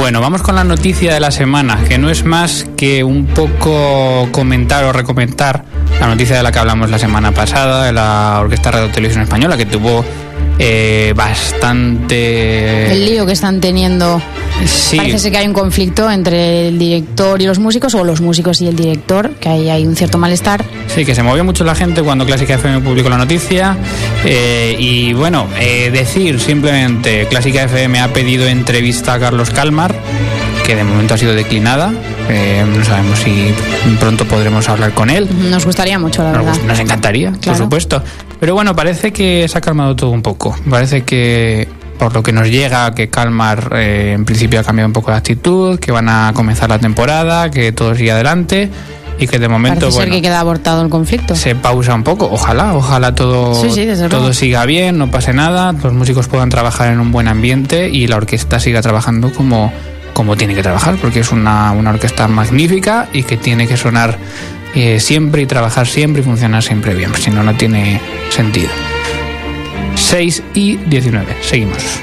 Bueno, vamos con la noticia de la semana, que no es más que un poco comentar o recomendar la noticia de la que hablamos la semana pasada, de la Orquesta Radio Televisión Española, que tuvo eh, bastante... El lío que están teniendo. Sí. Parece ser que hay un conflicto entre el director y los músicos, o los músicos y el director, que ahí hay un cierto malestar. Sí, que se movió mucho la gente cuando Clásica FM publicó la noticia. eh, y bueno, eh, decir simplemente, Clásica FM ha pedido entrevista a Carlos Calmar, que de momento ha sido declinada. Eh, no sabemos si pronto podremos hablar con él. Nos gustaría mucho, la Nos, verdad. nos encantaría, por supuesto. Pero bueno, parece que se ha calmado todo un poco. Parece que, por lo que nos llega, que Calmar eh, en principio ha cambiado un poco de actitud, que van a comenzar la temporada, que todo sigue adelante y que de momento, Parece ser bueno, que queda abortado el conflicto. se pausa un poco. Ojalá, ojalá todo, Sí, sí, desde todo siga bien, no pase nada, los músicos puedan trabajar en un buen ambiente y la orquesta siga trabajando como, como tiene que trabajar, porque es una, una orquesta magnífica y que tiene que sonar eh, siempre y trabajar siempre y funcionar siempre bien, si no, no tiene sentido. 6 y 19, seguimos.